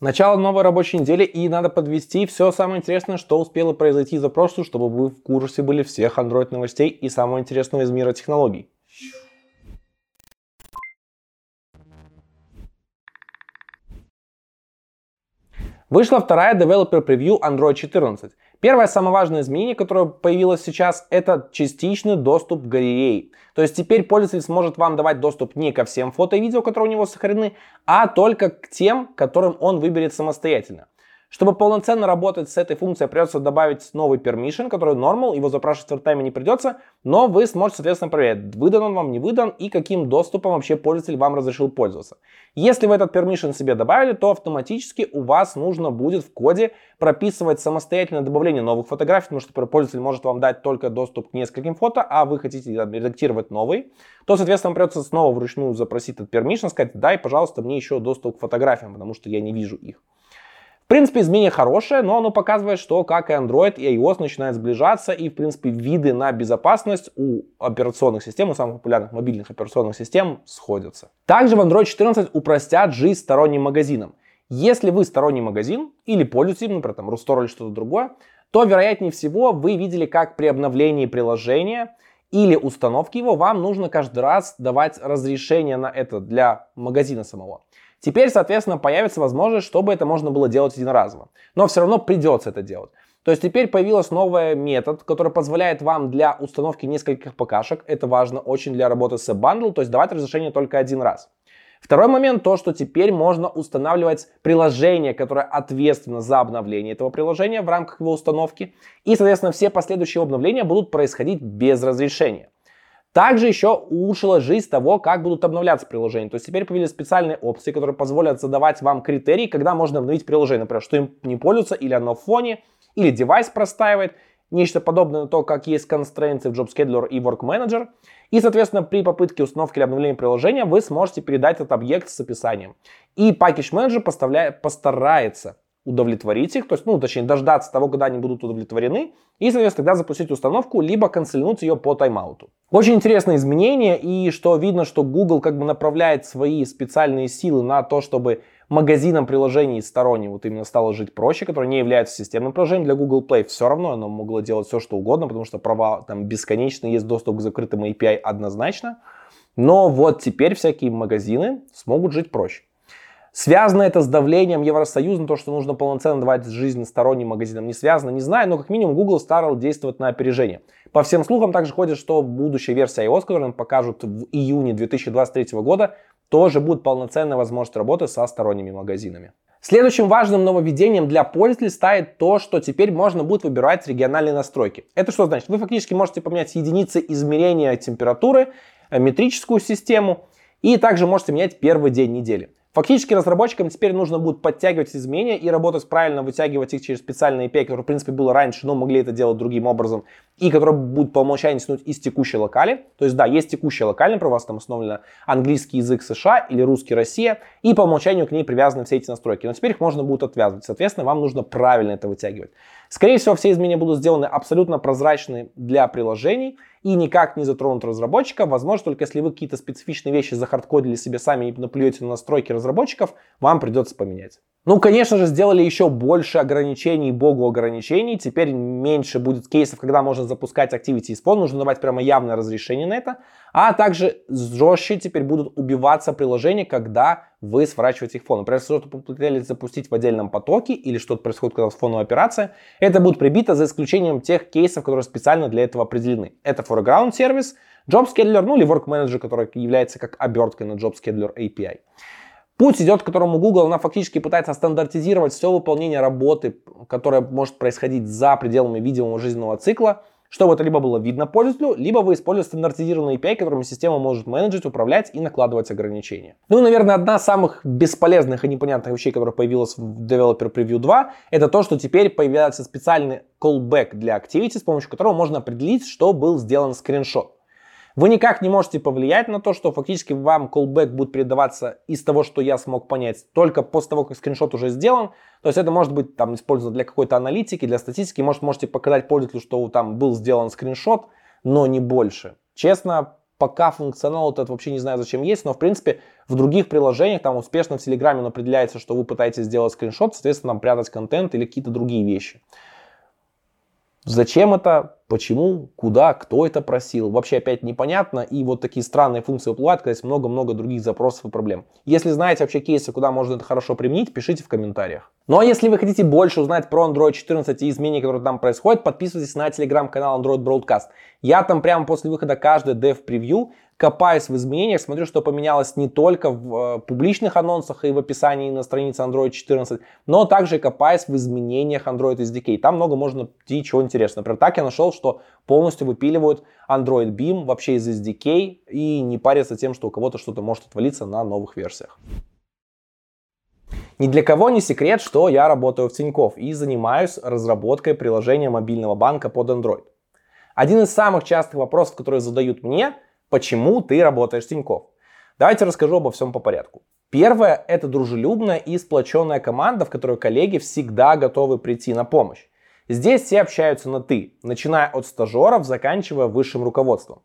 Начало новой рабочей недели и надо подвести все самое интересное, что успело произойти за прошлую, чтобы вы в курсе были всех Android новостей и самого интересного из мира технологий. Вышла вторая Developer Preview Android 14. Первое самое важное изменение, которое появилось сейчас, это частичный доступ к галерее. То есть теперь пользователь сможет вам давать доступ не ко всем фото и видео, которые у него сохранены, а только к тем, которым он выберет самостоятельно. Чтобы полноценно работать с этой функцией, придется добавить новый permission, который normal, его запрашивать в ртайме не придется, но вы сможете, соответственно, проверять, выдан он вам, не выдан и каким доступом вообще пользователь вам разрешил пользоваться. Если вы этот permission себе добавили, то автоматически у вас нужно будет в коде прописывать самостоятельное добавление новых фотографий, потому что пользователь может вам дать только доступ к нескольким фото, а вы хотите редактировать новые, то, соответственно, придется снова вручную запросить этот permission, сказать, дай, пожалуйста, мне еще доступ к фотографиям, потому что я не вижу их. Принципе, изменение хорошее, но оно показывает, что как и Android и iOS начинают сближаться, и, в принципе, виды на безопасность у операционных систем, у самых популярных мобильных операционных систем сходятся. Также в Android 14 упростят жизнь сторонним магазинам. Если вы сторонний магазин или пользуетесь, например, там, Рустор или что-то другое, то, вероятнее всего, вы видели, как при обновлении приложения или установке его вам нужно каждый раз давать разрешение на это для магазина самого. Теперь, соответственно, появится возможность, чтобы это можно было делать единоразово. Но все равно придется это делать. То есть теперь появился новый метод, который позволяет вам для установки нескольких ПКшек, это важно очень для работы с Bundle, то есть давать разрешение только один раз. Второй момент то, что теперь можно устанавливать приложение, которое ответственно за обновление этого приложения в рамках его установки. И, соответственно, все последующие обновления будут происходить без разрешения. Также еще улучшила жизнь того, как будут обновляться приложения. То есть теперь появились специальные опции, которые позволят задавать вам критерии, когда можно обновить приложение. Например, что им не пользуется, или оно в фоне, или девайс простаивает. Нечто подобное на то, как есть constraints в Job Scheduler и Work Manager. И, соответственно, при попытке установки или обновления приложения вы сможете передать этот объект с описанием. И Package Manager постарается удовлетворить их, то есть, ну, точнее, дождаться того, когда они будут удовлетворены, и, соответственно, тогда запустить установку, либо канцельнуть ее по тайм-ауту. Очень интересное изменение, и что видно, что Google как бы направляет свои специальные силы на то, чтобы магазинам приложений сторонним вот именно стало жить проще, которые не являются системным приложением для Google Play, все равно оно могло делать все, что угодно, потому что права там бесконечно, есть доступ к закрытым API однозначно. Но вот теперь всякие магазины смогут жить проще. Связано это с давлением Евросоюза на то, что нужно полноценно давать жизнь сторонним магазинам, не связано, не знаю, но как минимум Google старал действовать на опережение. По всем слухам также ходит, что будущая версия iOS, которую нам покажут в июне 2023 года, тоже будет полноценная возможность работы со сторонними магазинами. Следующим важным нововведением для пользователей станет то, что теперь можно будет выбирать региональные настройки. Это что значит? Вы фактически можете поменять единицы измерения температуры, э, метрическую систему, и также можете менять первый день недели. Фактически разработчикам теперь нужно будет подтягивать изменения и работать правильно, вытягивать их через специальные API, которые, в принципе, было раньше, но могли это делать другим образом, и которые будут по умолчанию тянуть из текущей локали. То есть, да, есть текущая локальная, про вас там установлена английский язык США или русский Россия, и по умолчанию к ней привязаны все эти настройки. Но теперь их можно будет отвязывать. Соответственно, вам нужно правильно это вытягивать. Скорее всего, все изменения будут сделаны абсолютно прозрачны для приложений, и никак не затронут разработчика. Возможно, только если вы какие-то специфичные вещи захардкодили себе сами и наплюете на настройки разработчиков, вам придется поменять. Ну, конечно же, сделали еще больше ограничений, богу ограничений. Теперь меньше будет кейсов, когда можно запускать Activity Phone. Нужно давать прямо явное разрешение на это. А также жестче теперь будут убиваться приложения, когда вы сворачиваете их фон. Например, если что-то попытались запустить в отдельном потоке или что-то происходит, когда фоновая операция, это будет прибито за исключением тех кейсов, которые специально для этого определены. Это foreground сервис, Job Scheduler, ну или Work Manager, который является как оберткой на Job Scheduler API. Путь идет, к которому Google, она фактически пытается стандартизировать все выполнение работы, которое может происходить за пределами видимого жизненного цикла, чтобы это либо было видно пользователю, либо вы используете стандартизированный API, которым система может менеджить, управлять и накладывать ограничения. Ну и, наверное, одна из самых бесполезных и непонятных вещей, которая появилась в Developer Preview 2, это то, что теперь появляется специальный callback для Activity, с помощью которого можно определить, что был сделан скриншот. Вы никак не можете повлиять на то, что фактически вам callback будет передаваться из того, что я смог понять, только после того, как скриншот уже сделан. То есть это может быть там использовано для какой-то аналитики, для статистики. Может, можете показать пользователю, что там был сделан скриншот, но не больше. Честно, пока функционал этот вообще не знаю зачем есть, но в принципе в других приложениях, там успешно в Телеграме определяется, что вы пытаетесь сделать скриншот, соответственно, там прятать контент или какие-то другие вещи. Зачем это? Почему? Куда? Кто это просил? Вообще опять непонятно. И вот такие странные функции всплывают, когда есть много-много других запросов и проблем. Если знаете вообще кейсы, куда можно это хорошо применить, пишите в комментариях. Ну а если вы хотите больше узнать про Android 14 и изменения, которые там происходят, подписывайтесь на телеграм-канал Android Broadcast. Я там прямо после выхода каждый dev превью копаюсь в изменениях, смотрю, что поменялось не только в э, публичных анонсах и в описании на странице Android 14, но также копаюсь в изменениях Android SDK. Там много можно найти чего интересного. Например, так я нашел, что полностью выпиливают Android Beam вообще из SDK и не парятся тем, что у кого-то что-то может отвалиться на новых версиях. Ни для кого не секрет, что я работаю в Тинькофф и занимаюсь разработкой приложения мобильного банка под Android. Один из самых частых вопросов, которые задают мне – Почему ты работаешь в Тинькофф? Давайте расскажу обо всем по порядку. Первое – это дружелюбная и сплоченная команда, в которой коллеги всегда готовы прийти на помощь. Здесь все общаются на «ты», начиная от стажеров, заканчивая высшим руководством.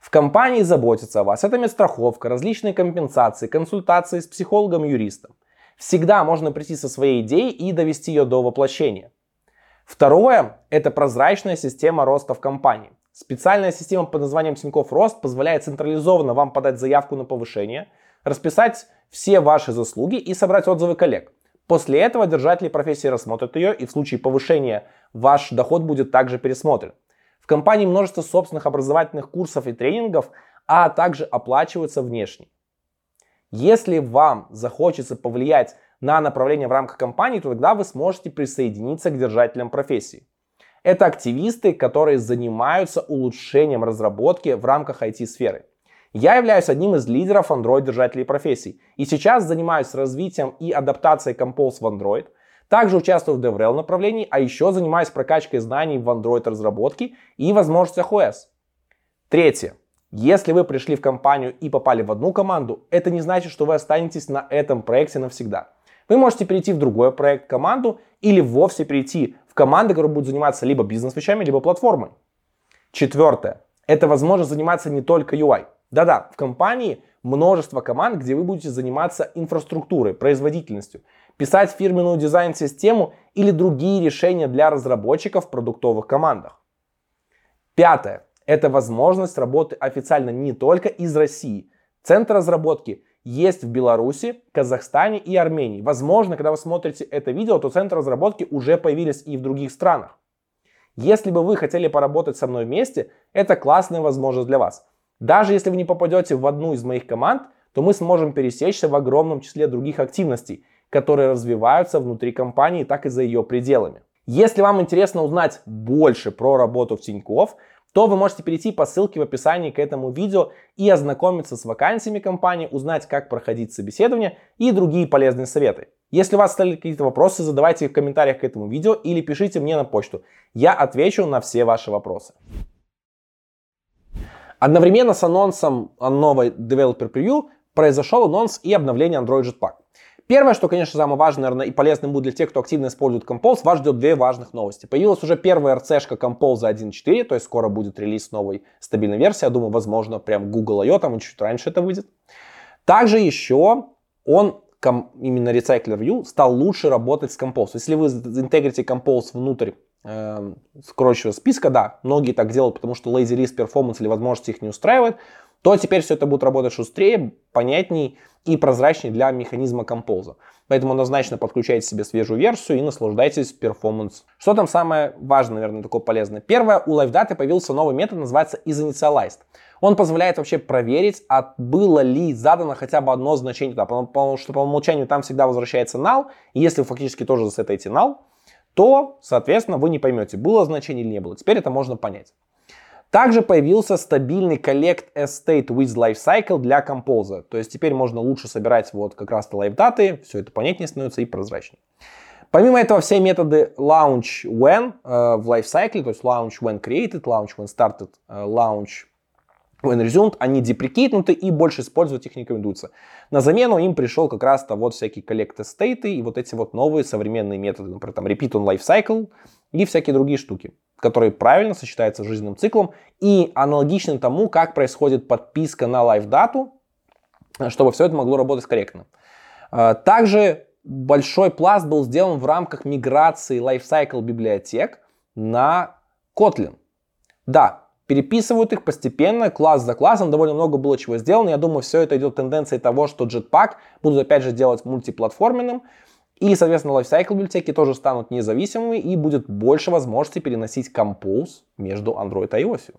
В компании заботятся о вас. Это медстраховка, различные компенсации, консультации с психологом и юристом. Всегда можно прийти со своей идеей и довести ее до воплощения. Второе – это прозрачная система роста в компании. Специальная система под названием Тинькофф Рост позволяет централизованно вам подать заявку на повышение, расписать все ваши заслуги и собрать отзывы коллег. После этого держатели профессии рассмотрят ее и в случае повышения ваш доход будет также пересмотрен. В компании множество собственных образовательных курсов и тренингов, а также оплачиваются внешне. Если вам захочется повлиять на направление в рамках компании, то тогда вы сможете присоединиться к держателям профессии. Это активисты, которые занимаются улучшением разработки в рамках IT-сферы. Я являюсь одним из лидеров Android-держателей профессий. И сейчас занимаюсь развитием и адаптацией Compose в Android. Также участвую в DevRel направлении, а еще занимаюсь прокачкой знаний в Android разработке и возможностях OS. Третье. Если вы пришли в компанию и попали в одну команду, это не значит, что вы останетесь на этом проекте навсегда. Вы можете перейти в другой проект, команду или вовсе перейти в команды, которые будут заниматься либо бизнес-вещами, либо платформой. Четвертое. Это возможность заниматься не только UI. Да-да, в компании множество команд, где вы будете заниматься инфраструктурой, производительностью, писать фирменную дизайн-систему или другие решения для разработчиков в продуктовых командах. Пятое. Это возможность работы официально не только из России. Центр разработки есть в Беларуси, Казахстане и Армении. Возможно, когда вы смотрите это видео, то центры разработки уже появились и в других странах. Если бы вы хотели поработать со мной вместе, это классная возможность для вас. Даже если вы не попадете в одну из моих команд, то мы сможем пересечься в огромном числе других активностей, которые развиваются внутри компании, так и за ее пределами. Если вам интересно узнать больше про работу в Тинькофф, то вы можете перейти по ссылке в описании к этому видео и ознакомиться с вакансиями компании, узнать, как проходить собеседование и другие полезные советы. Если у вас остались какие-то вопросы, задавайте их в комментариях к этому видео или пишите мне на почту. Я отвечу на все ваши вопросы. Одновременно с анонсом новой Developer Preview произошел анонс и обновление Android Jetpack. Первое, что, конечно, самое важное, наверное, и полезным будет для тех, кто активно использует Compose, вас ждет две важных новости. Появилась уже первая RC-шка Compose 1.4, то есть скоро будет релиз новой стабильной версии. Я думаю, возможно, прям Google I.O. там чуть раньше это выйдет. Также еще он, именно Recycler View, стал лучше работать с Compose. Если вы интегрите Compose внутрь э, скрочего списка, да, многие так делают, потому что lazy list performance или возможности их не устраивает, то теперь все это будет работать шустрее, понятней и прозрачнее для механизма композа. Поэтому однозначно подключайте себе свежую версию и наслаждайтесь перформанс. Что там самое важное, наверное, такое полезное? Первое, у LiveData появился новый метод, называется isInitialized. Он позволяет вообще проверить, а было ли задано хотя бы одно значение туда, потому что по умолчанию там всегда возвращается null, и если вы фактически тоже засетаете null, то, соответственно, вы не поймете, было значение или не было. Теперь это можно понять. Также появился стабильный Collect Estate with Lifecycle для Compose. То есть теперь можно лучше собирать вот как раз-то лайфдаты, все это понятнее становится и прозрачнее. Помимо этого, все методы launch when э, в lifecycle, то есть launch when created, launch when started, э, launch when resumed, они деприкейтнуты и больше использовать их не рекомендуется. На замену им пришел как раз-то вот всякие collectAsState и вот эти вот новые современные методы, например, там repeatOnLifecycle, и всякие другие штуки, которые правильно сочетаются с жизненным циклом и аналогичны тому, как происходит подписка на LiveData у, чтобы все это могло работать корректно. А, также большой пласт был сделан в рамках миграции lifecycle библиотек на Kotlin. Да, переписывают их постепенно, класс за классом, довольно много было чего сделано. Я думаю, все это идет тенденцией того, что Jetpack будут опять же делать мультиплатформенным, и, соответственно, lifecycle библиотеки тоже станут независимыми, и будет больше возможности переносить Compose между Android и iOS.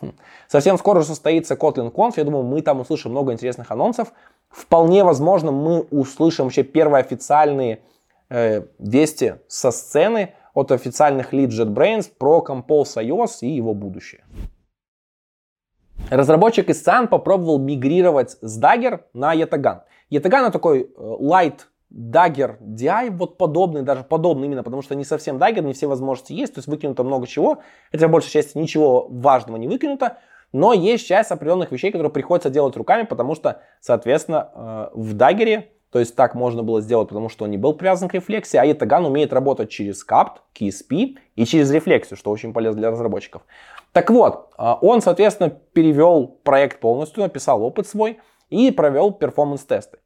Хм. Совсем скоро состоится Kotlin Conf, я думаю, мы там услышим много интересных анонсов. Вполне возможно, мы услышим вообще первые официальные э, вести со сцены от официальных лид JetBrains про Compose iOS и его будущее. Разработчик из Sun попробовал мигрировать с Dagger на Yatagan. Yatagan это такой э, light Dagger DI, вот подобный, даже подобный именно, потому что не совсем Dagger, не все возможности есть, то есть выкинуто много чего, хотя большей части ничего важного не выкинуто, но есть часть определенных вещей, которые приходится делать руками, потому что, соответственно, э, в Dagger, то есть так можно было сделать, потому что он не был привязан к рефлексии, а Yatagan умеет работать через CAPT, KSP и через рефлексию, что очень полезно для разработчиков. Так вот, э, он, соответственно, перевел проект полностью, написал опыт свой и провел перформанс-тесты.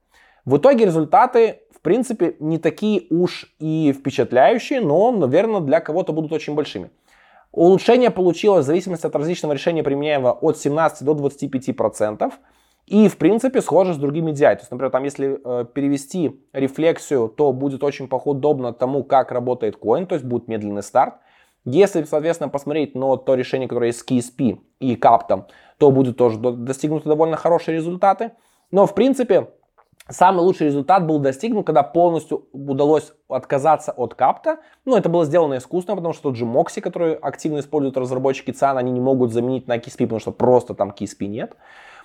В итоге результаты принципе, не такие уж и впечатляющие, но, наверное, для кого-то будут очень большими. Улучшение получилось в зависимости от различного решения, применяемого от 17 до 25%. И, в принципе, схоже с другими DI. То есть, например, там, если э, перевести рефлексию, то будет очень подобно тому, как работает коин, то есть будет медленный старт. Если, соответственно, посмотреть на то решение, которое есть с KSP и каптом, то будет тоже достигнуты довольно хорошие результаты. Но, в принципе, Самый лучший результат был достигнут, когда полностью удалось отказаться от капта. Ну, это было сделано искусственно, потому что тот же Moxie, который активно используют разработчики ЦАН, они не могут заменить на KSP, потому что просто там KSP нет.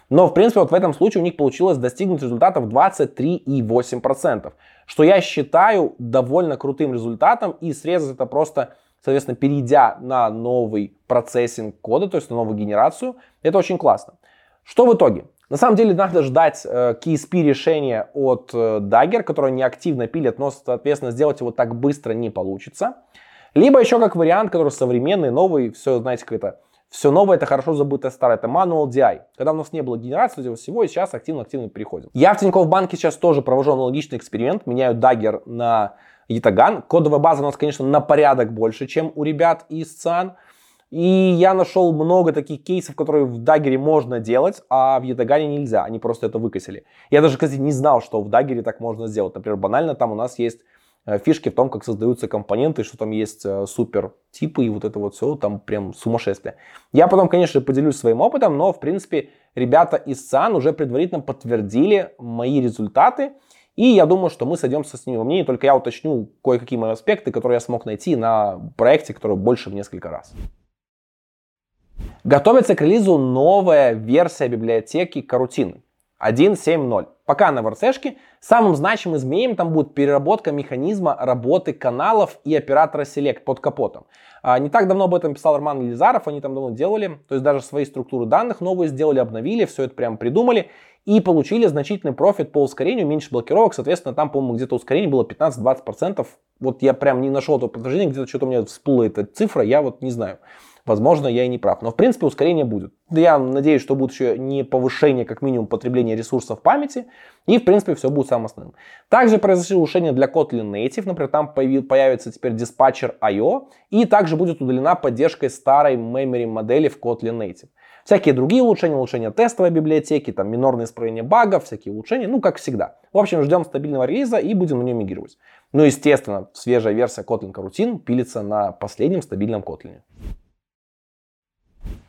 Но, в принципе, вот в этом случае у них получилось достигнуть результатов 23,8%, что я считаю довольно крутым результатом, и срезать это просто, соответственно, перейдя на новый процессинг кода, то есть на новую генерацию, это очень классно. Что в итоге? На самом деле надо ждать э, KSP решения от э, Dagger, которое не активно пилит, но, соответственно, сделать его так быстро не получится. Либо еще как вариант, который современный, новый, все, знаете, как это, все новое, это хорошо забытое старое, это Manual DI. Когда у нас не было генерации всего, и сейчас активно-активно переходим. Я в Тинькофф банке сейчас тоже провожу аналогичный эксперимент, меняю Dagger на Ятаган. Кодовая база у нас, конечно, на порядок больше, чем у ребят из ЦАН. И я нашел много таких кейсов, которые в Даггере можно делать, а в Ятагане нельзя. Они просто это выкосили. Я даже, кстати, не знал, что в Даггере так можно сделать. Например, банально там у нас есть э, фишки в том, как создаются компоненты, что там есть э, супер типы и вот это вот все, там прям сумасшествие. Я потом, конечно, поделюсь своим опытом, но, в принципе, ребята из ЦАН уже предварительно подтвердили мои результаты, и я думаю, что мы сойдемся с ними во мнении, только я уточню кое-какие мои аспекты, которые я смог найти на проекте, который больше в несколько раз. Готовится к релизу новая версия библиотеки карутины 1.7.0. Пока на ВРЦшке. Самым значимым изменением там будет переработка механизма работы каналов и оператора Select под капотом. А, не так давно об этом писал Роман Елизаров, они там давно делали, то есть даже свои структуры данных новые сделали, обновили, все это прям придумали и получили значительный профит по ускорению, меньше блокировок, соответственно, там, по-моему, где-то ускорение было 15-20%. Вот я прям не нашел этого подтверждения, где-то что-то у меня всплыла эта цифра, я вот не знаю. Возможно, я и не прав. Но, в принципе, ускорение будет. Я надеюсь, что будет еще не повышение, как минимум, потребления ресурсов памяти. И, в принципе, все будет самым основным. Также произошло улучшение для Kotlin Native. Например, там появится теперь диспатчер I.O. И также будет удалена поддержка старой memory модели в Kotlin Native. Всякие другие улучшения, улучшения тестовой библиотеки, там минорное исправление багов, всякие улучшения, ну как всегда. В общем, ждем стабильного релиза и будем на нем мигрировать. Ну, естественно, свежая версия Kotlin Coroutine пилится на последнем стабильном Kotlin.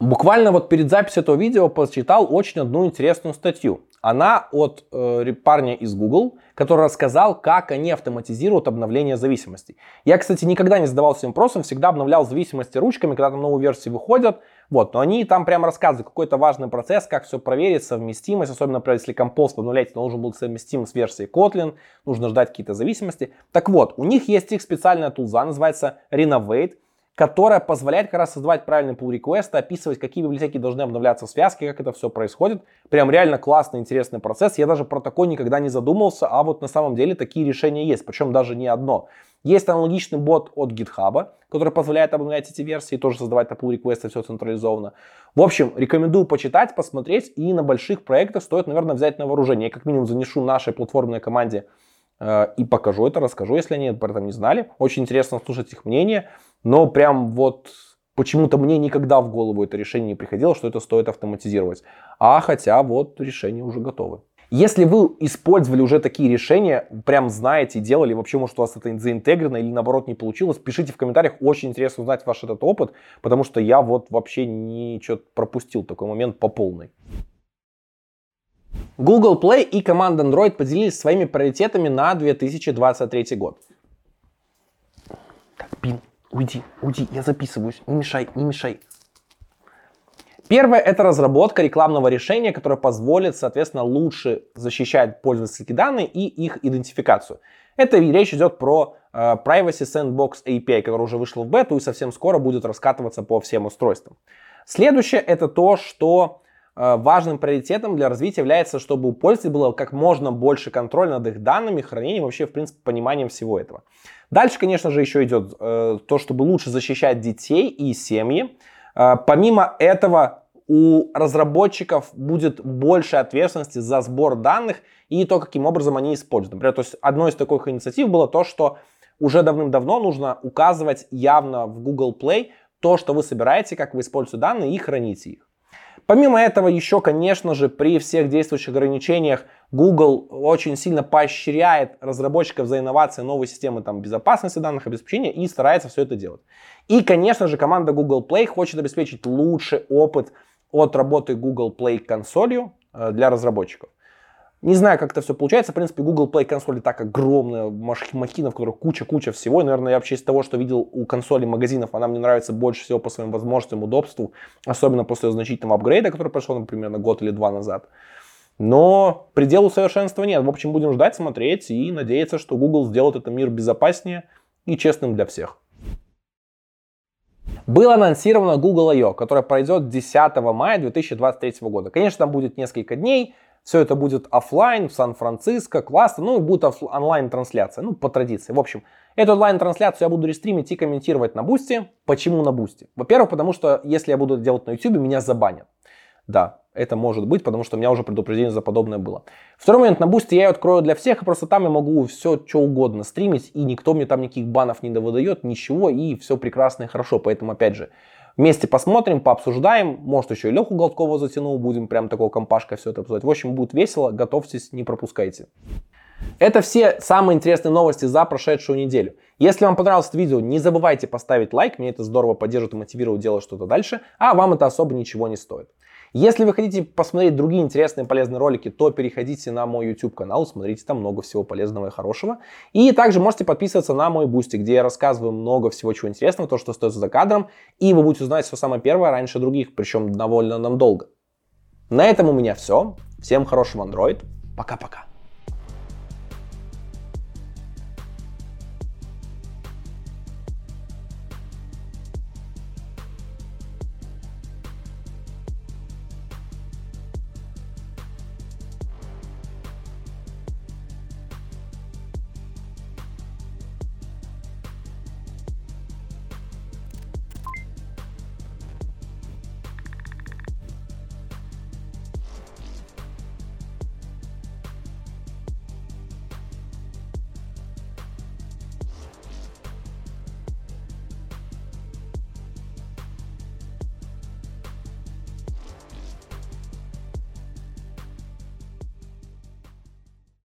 Буквально вот перед записью этого видео почитал очень одну интересную статью. Она от э, парня из Google, который рассказал, как они автоматизируют обновление зависимостей. Я, кстати, никогда не задавался вопросом, всегда обновлял зависимости ручками, когда там новые версии выходят. Вот, но они там прямо рассказывают какой-то важный процесс, как все проверить, совместимость, особенно, например, если компост обновлять, должен был совместим с версией Kotlin, нужно ждать какие-то зависимости. Так вот, у них есть их специальная тулза, называется Renovate, которая позволяет как раз создавать правильный pull request, описывать, какие библиотеки должны обновляться в связке, как это все происходит. Прям реально классный, интересный процесс. Я даже про такой никогда не задумывался, а вот на самом деле такие решения есть, причем даже не одно. Есть аналогичный бот от GitHub, который позволяет обновлять эти версии, тоже создавать на pull реквесты, все централизованно. В общем, рекомендую почитать, посмотреть, и на больших проектах стоит, наверное, взять на вооружение. Я как минимум занесу нашей платформной команде и покажу это, расскажу, если они об этом не знали. Очень интересно слушать их мнение, но прям вот почему-то мне никогда в голову это решение не приходило, что это стоит автоматизировать. А хотя вот решения уже готовы. Если вы использовали уже такие решения, прям знаете, делали, вообще, может, у вас это заинтегрировано или наоборот не получилось, пишите в комментариях, очень интересно узнать ваш этот опыт, потому что я вот вообще ничего пропустил такой момент по полной. Google Play и команда Android поделились своими приоритетами на 2023 год. Так, Бин, уйди, уйди, я записываюсь, не мешай, не мешай. Первое – это разработка рекламного решения, которое позволит, соответственно, лучше защищать пользовательские данные и их идентификацию. Это речь идет про э, Privacy Sandbox API, который уже вышел в бету и совсем скоро будет раскатываться по всем устройствам. Следующее – это то, что важным приоритетом для развития является, чтобы у пользователей было как можно больше контроля над их данными, хранением, вообще, в принципе, пониманием всего этого. Дальше, конечно же, еще идет э, то, чтобы лучше защищать детей и семьи. Э, помимо этого, у разработчиков будет больше ответственности за сбор данных и то, каким образом они используют. Например, то есть одной из таких инициатив было то, что уже давным-давно нужно указывать явно в Google Play то, что вы собираете, как вы используете данные и храните их. Помимо этого, еще, конечно же, при всех действующих ограничениях Google очень сильно поощряет разработчиков за инновации новой системы там, безопасности данных, обеспечения и старается все это делать. И, конечно же, команда Google Play хочет обеспечить лучший опыт от работы Google Play консолью э, для разработчиков. Не знаю, как это все получается. В принципе, Google Play консоль так огромная махина, в которой куча-куча всего. И, наверное, я вообще из того, что видел у консолей магазинов, она мне нравится больше всего по своим возможностям, удобству. Особенно после значительного апгрейда, который прошел, например, на год или два назад. Но пределу совершенства нет. В общем, будем ждать, смотреть и надеяться, что Google сделает этот мир безопаснее и честным для всех. Было анонсировано Google I.O., которое пройдет 10 мая 2023 года. Конечно, там будет несколько дней, все это будет офлайн в Сан-Франциско, классно, ну и будет онлайн-трансляция, ну по традиции. В общем, эту онлайн-трансляцию я буду рестримить и комментировать на Бусти. Почему на Бусти? Во-первых, потому что если я буду делать на YouTube, меня забанят. Да, это может быть, потому что у меня уже предупреждение за подобное было. Второй момент, на Бусти я ее открою для всех, и просто там я могу все, что угодно стримить, и никто мне там никаких банов не выдает, ничего, и все прекрасно и хорошо. Поэтому, опять же, вместе посмотрим, пообсуждаем, может еще и Леху Голткова затянем, будем прям такого компашкой все это обсуждать. В общем, будет весело, готовьтесь, не пропускайте. Это все самые интересные новости за прошедшую неделю. Если вам понравилось это видео, не забывайте поставить лайк, мне это здорово поддержит и мотивирует делать что-то дальше, а вам это особо ничего не стоит. Если вы хотите посмотреть другие интересные полезные ролики, то переходите на мой YouTube канал, смотрите там много всего полезного и хорошего. И также можете подписываться на мой Бусти, где я рассказываю много всего чего интересного, то, что стоит за кадром, и вы будете узнать все самое первое раньше других, причем довольно надолго. На этом у меня все. Всем хорошего Android. Пока-пока.